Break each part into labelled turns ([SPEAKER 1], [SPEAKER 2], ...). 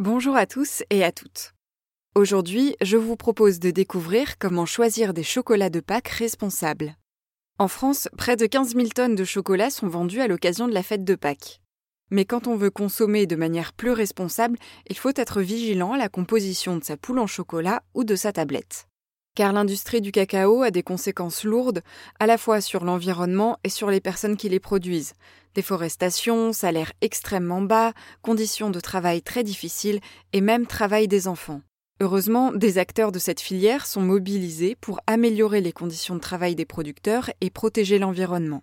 [SPEAKER 1] Bonjour à tous et à toutes. Aujourd'hui, je vous propose de découvrir comment choisir des chocolats de Pâques responsables. En France, près de 15 000 tonnes de chocolat sont vendues à l'occasion de la fête de Pâques. Mais quand on veut consommer de manière plus responsable, il faut être vigilant à la composition de sa poule en chocolat ou de sa tablette. Car l'industrie du cacao a des conséquences lourdes à la fois sur l'environnement et sur les personnes qui les produisent. Déforestation, salaire extrêmement bas, conditions de travail très difficiles et même travail des enfants. Heureusement, des acteurs de cette filière sont mobilisés pour améliorer les conditions de travail des producteurs et protéger l'environnement.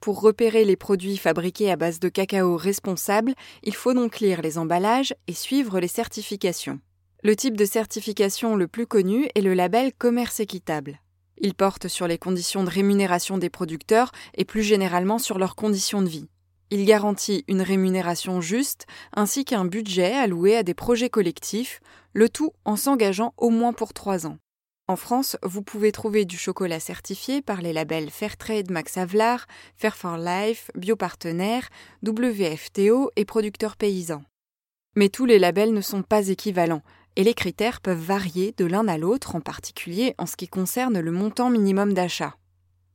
[SPEAKER 1] Pour repérer les produits fabriqués à base de cacao responsables, il faut donc lire les emballages et suivre les certifications. Le type de certification le plus connu est le label Commerce équitable. Il porte sur les conditions de rémunération des producteurs et plus généralement sur leurs conditions de vie. Il garantit une rémunération juste ainsi qu'un budget alloué à des projets collectifs, le tout en s'engageant au moins pour trois ans. En France, vous pouvez trouver du chocolat certifié par les labels Fairtrade Max Havelaar, Fair for Life, Biopartenaire, WFTO et Producteurs Paysans. Mais tous les labels ne sont pas équivalents, et les critères peuvent varier de l'un à l'autre, en particulier en ce qui concerne le montant minimum d'achat.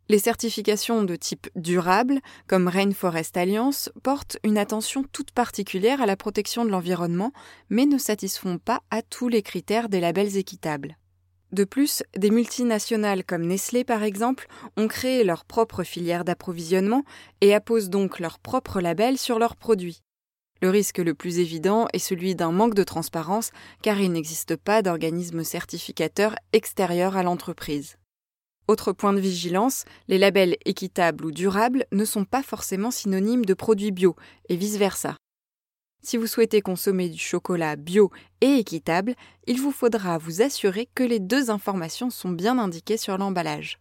[SPEAKER 1] Les certifications de type durable, comme Rainforest Alliance, portent une attention toute particulière à la protection de l'environnement, mais ne satisfont pas à tous les critères des labels équitables. De plus, des multinationales comme Nestlé, par exemple, ont créé leur propre filière d'approvisionnement et apposent donc leur propre label sur leurs produits. Le risque le plus évident est celui d'un manque de transparence, car il n'existe pas d'organisme certificateur extérieur à l'entreprise. Autre point de vigilance, les labels équitables ou durables ne sont pas forcément synonymes de produits bio, et vice-versa. Si vous souhaitez consommer du chocolat bio et équitable, il vous faudra vous assurer que les deux informations sont bien indiquées sur l'emballage.